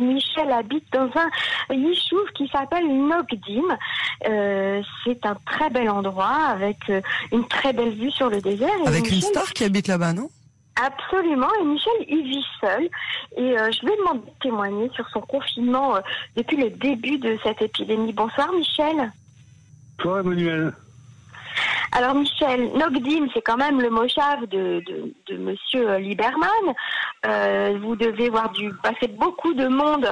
Michel habite dans un yishuv qui s'appelle Nogdim. Euh, c'est un très bel endroit avec euh, une très belle vue sur le désert. Et Avec une Michel- star qui habite là-bas, non? Absolument. Et Michel, il vit seul. Et euh, je lui ai demandé de témoigner sur son confinement euh, depuis le début de cette épidémie. Bonsoir Michel. Toi, Emmanuel Alors Michel, Nogdim, c'est quand même le moshav de, de, Monsieur Lieberman. Euh, vous devez voir du passer beaucoup de monde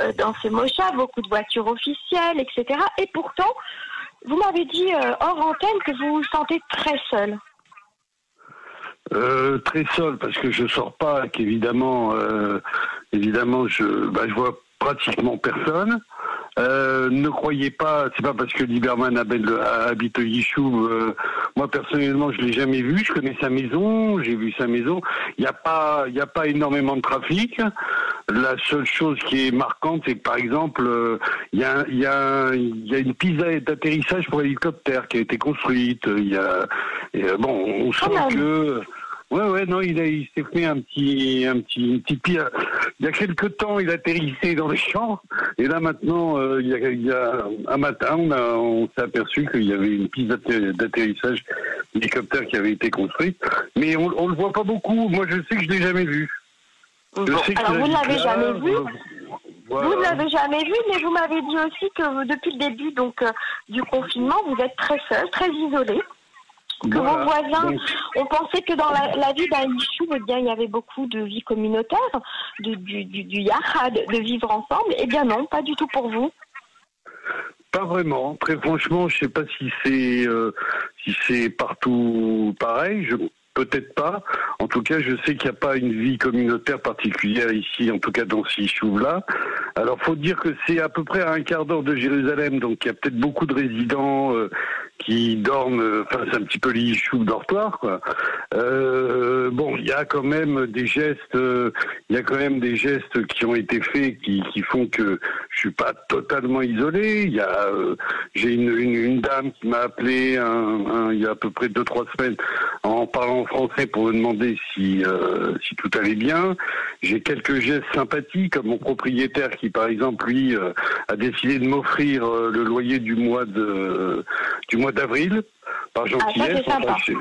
euh, dans ce moshav, beaucoup de voitures officielles, etc. Et pourtant, vous m'avez dit euh, hors antenne que vous vous sentez très seul. Euh, très seul parce que je sors pas, qu'évidemment, évidemment, je, bah, je vois pratiquement personne. Euh, ne croyez pas, c'est pas parce que Lieberman habite, Yishuv. euh, moi personnellement, je l'ai jamais vu. Je connais sa maison, j'ai vu sa maison. Il n'y a pas, il y a pas énormément de trafic. La seule chose qui est marquante, c'est que par exemple, euh, il y a, il y a, il y a une piste d'atterrissage pour hélicoptère qui a été construite. Il y a, et, euh, bon, on sent même. que Ouais, ouais, non, il, a, il s'est fait un petit, un petit, une petite pire. Il y a quelques temps, il atterrissait dans les champs, et là maintenant, euh, il, y a, il y a un matin, on, a- on s'est aperçu qu'il y avait une piste d'atter- d'atterrissage d'hélicoptère qui avait été construite, mais on, on le voit pas beaucoup. Moi, je sais que je l'ai jamais vu. Bon, alors vous ne l'avez jamais vu? voilà. Vous ne l'avez jamais vu, mais vous m'avez dit aussi que depuis le début donc euh, du confinement, vous êtes très seul, très isolé. Que Voilà. vos voisins, Donc, on pensait que dans la, la vie d'un Yishuv, eh bien, il y avait beaucoup de vie communautaire, du, du, yachad, de vivre ensemble. Eh bien non, pas du tout pour vous. Pas vraiment. Très franchement, je sais pas si c'est euh, si c'est partout pareil. Peut-être pas. En tout cas, je sais qu'il n'y a pas une vie communautaire particulière ici, en tout cas dans ce là Alors, faut dire que c'est à peu près à un quart d'heure de Jérusalem, donc il y a peut-être beaucoup de résidents euh, qui dorment. euh, Enfin, c'est un petit peu les dortoir, quoi. Euh, bon, il y a quand même des gestes. euh, Il y a quand même des gestes qui ont été faits qui, qui font que je suis pas totalement isolé. Il y a, euh, j'ai une, une, une dame qui m'a appelé un, un- il y a à peu près deux trois semaines en parlant français pour me demander si euh, si tout allait bien. J'ai quelques gestes sympathiques comme mon propriétaire qui par exemple lui euh, a décidé de m'offrir le loyer du mois de du mois d'avril par gentillesse. Enfin, c'est-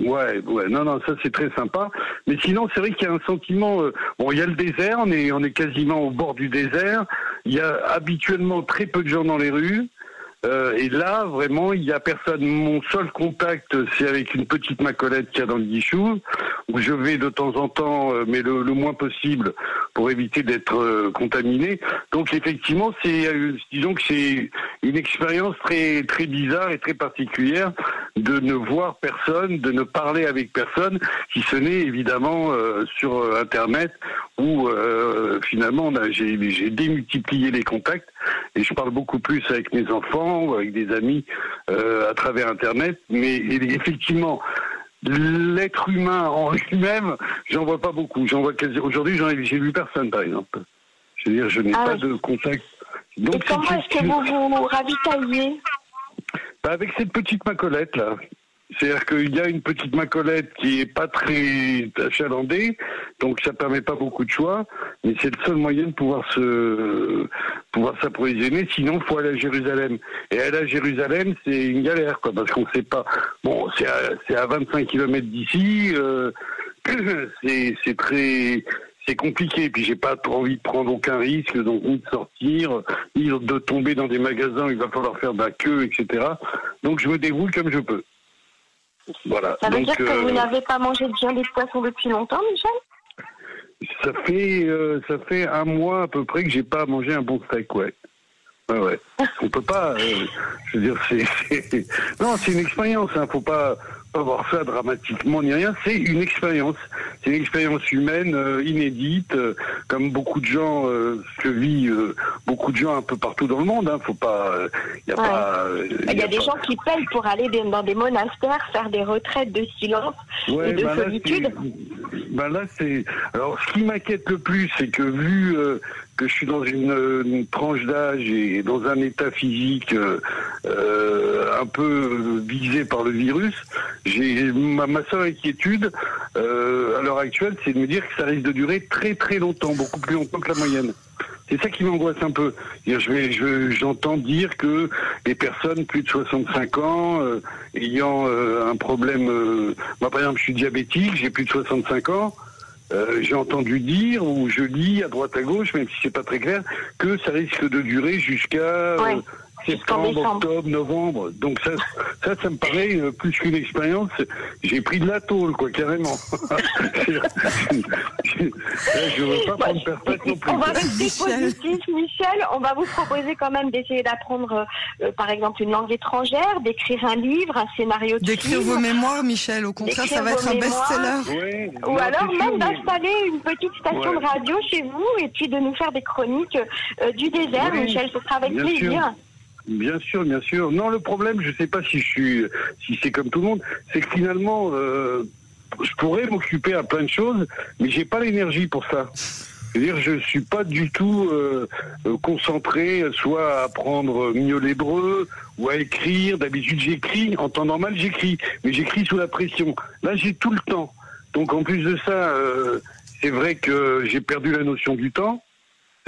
Ouais, ouais, non, non, ça c'est très sympa. Mais sinon, c'est vrai qu'il y a un sentiment. euh, bon, il y a le désert, on est, on est quasiment au bord du désert. Il y a habituellement très peu de gens dans les rues. Euh, et là, vraiment, il y a personne. Mon seul contact, c'est avec une petite macolette qu'il y a dans le guichou, où je vais de temps en temps, euh, mais le, moins possible, pour éviter d'être euh, contaminé. Donc, effectivement, c'est, disons que c'est une expérience très, très bizarre et très particulière de ne voir personne, de ne parler avec personne, si ce n'est évidemment euh, sur euh, Internet, où euh, finalement, j'ai démultiplié les contacts et je parle beaucoup plus avec mes enfants ou avec des amis euh, à travers Internet. Mais effectivement, l'être humain en lui-même, j'en vois pas beaucoup. J'en vois quasi. Aujourd'hui, j'en ai, j'ai vu personne, par exemple. Je veux dire, je n'ai Ah pas oui. de contact. Et comment est-ce que vous vous ravitaillez bah, avec cette petite macolette là. C'est-à-dire qu'il y a une petite macolette qui est pas très achalandée, donc ça permet pas beaucoup de choix, mais c'est le seul moyen de pouvoir se pouvoir s'approvisionner. Sinon, faut aller à Jérusalem. Et aller à Jérusalem, c'est une galère, quoi, parce qu'on sait pas. Bon, c'est à, à 25 km d'ici. euh, c'est très c'est compliqué. Puis j'ai pas trop envie de prendre aucun risque, donc ni de sortir, ni de tomber dans des magasins où il va falloir faire de la queue, etc. Donc je me débrouille comme je peux. Voilà. Ça veut donc, dire que euh, vous n'avez pas mangé de viande et de poisson depuis longtemps, Michel? Ça fait euh, ça fait un mois à peu près que j'ai pas mangé un bon steak, ouais. Ouais, ouais. On peut pas. euh, je veux dire, c'est c'est- non, c'est une expérience. Hein, faut pas pas voir ça dramatiquement ni rien. C'est une expérience. C'est une expérience humaine euh, inédite, euh, comme beaucoup de gens euh, que vivent euh, beaucoup de gens un peu partout dans le monde. Hein. Faut pas. Il y a Ouais. pas. Il y a des pas- gens qui payent pour aller dans des monastères, faire des retraites de silence Ouais, et de là, solitude. bah là, c'est. Alors, ce qui m'inquiète le plus, c'est que vu que je suis dans une, tranche d'âge et dans un état physique euh, euh, un peu visé par le virus, ma, seule inquiétude euh, à l'heure actuelle, c'est de me dire que ça risque de durer très très longtemps, beaucoup plus longtemps que la moyenne. C'est ça qui m'angoisse un peu. J'entends dire que les personnes plus de 65 ans ayant un problème, moi par exemple, je suis diabétique, j'ai plus de 65 ans. J'ai entendu dire ou je lis à droite à gauche, même si c'est pas très clair, que ça risque de durer jusqu'à septembre, octobre, novembre. Donc ça, ça, ça me paraît euh, plus qu'une expérience. J'ai pris de la tôle, quoi, carrément. je ne veux pas prendre perpète non plus. On va rester positif, Michel. On va vous proposer quand même d'essayer d'apprendre, euh, euh, par exemple, une langue étrangère, d'écrire un livre, un scénario de D'écrire vos mémoires, Michel. Au contraire, ça va être un best-seller. Ou alors même d'installer une petite station de radio chez vous et puis de nous faire des chroniques du désert, Michel. Ce sera avec plaisir. Bien sûr, bien sûr. Non, le problème, je sais pas si je suis, si c'est comme tout le monde, c'est que finalement, euh, je pourrais m'occuper à plein de choses, mais j'ai pas l'énergie pour ça. C'est-à-dire, je suis pas du tout euh, concentré, soit à apprendre mieux l'hébreu ou à écrire. D'habitude, j'écris en temps normal, j'écris, mais j'écris sous la pression. Là, j'ai tout le temps. Donc, en plus de ça, euh, c'est vrai que j'ai perdu la notion du temps.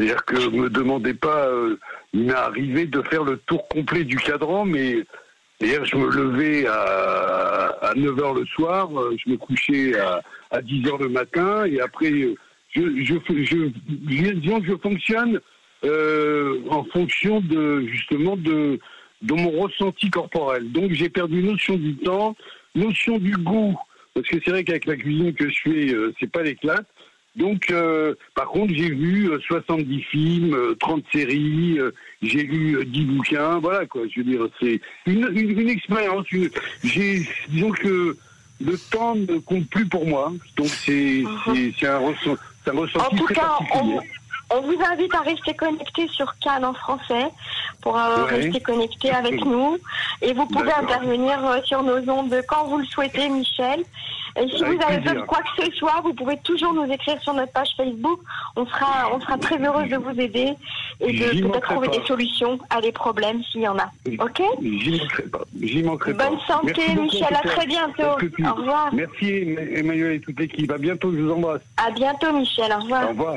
C'est-à-dire que me demandez pas, euh, il m'est arrivé de faire le tour complet du cadran, mais hier je me levais à, à 9h le soir, euh, je me couchais à, à 10h le matin, et après, je, je, je, disons que je fonctionne euh, en fonction de justement de, mon ressenti corporel. Donc j'ai perdu notion du temps, notion du goût, parce que c'est vrai qu'avec la cuisine que je fais, c'est pas l'éclat. Donc, euh, par contre, j'ai vu 70 euh, films, 30 euh, séries, j'ai lu 10 bouquins, voilà quoi. Je veux dire, c'est une, une, expérience. J'ai, disons que le temps ne compte plus pour moi, donc c'est uh-huh. c'est un, ressenti, un ressenti en tout très cas, particulier. On, vous invite à rester connecté sur Cannes en français pour rester connecté avec nous. Et vous pouvez intervenir sur nos ondes quand vous le souhaitez, Michel. Et si vous avez besoin de quoi que ce soit, vous pouvez toujours nous écrire sur notre page Facebook. On sera, on sera très heureuse de vous aider et de peut-être trouver des solutions à des problèmes s'il y en a. Ok? J'y manquerai pas. J'y manquerai Bonne santé, Michel. À très bientôt. Au revoir. Merci, Emmanuel et toute l'équipe. À bientôt. Je vous embrasse. À bientôt, Michel. Au revoir. Au revoir.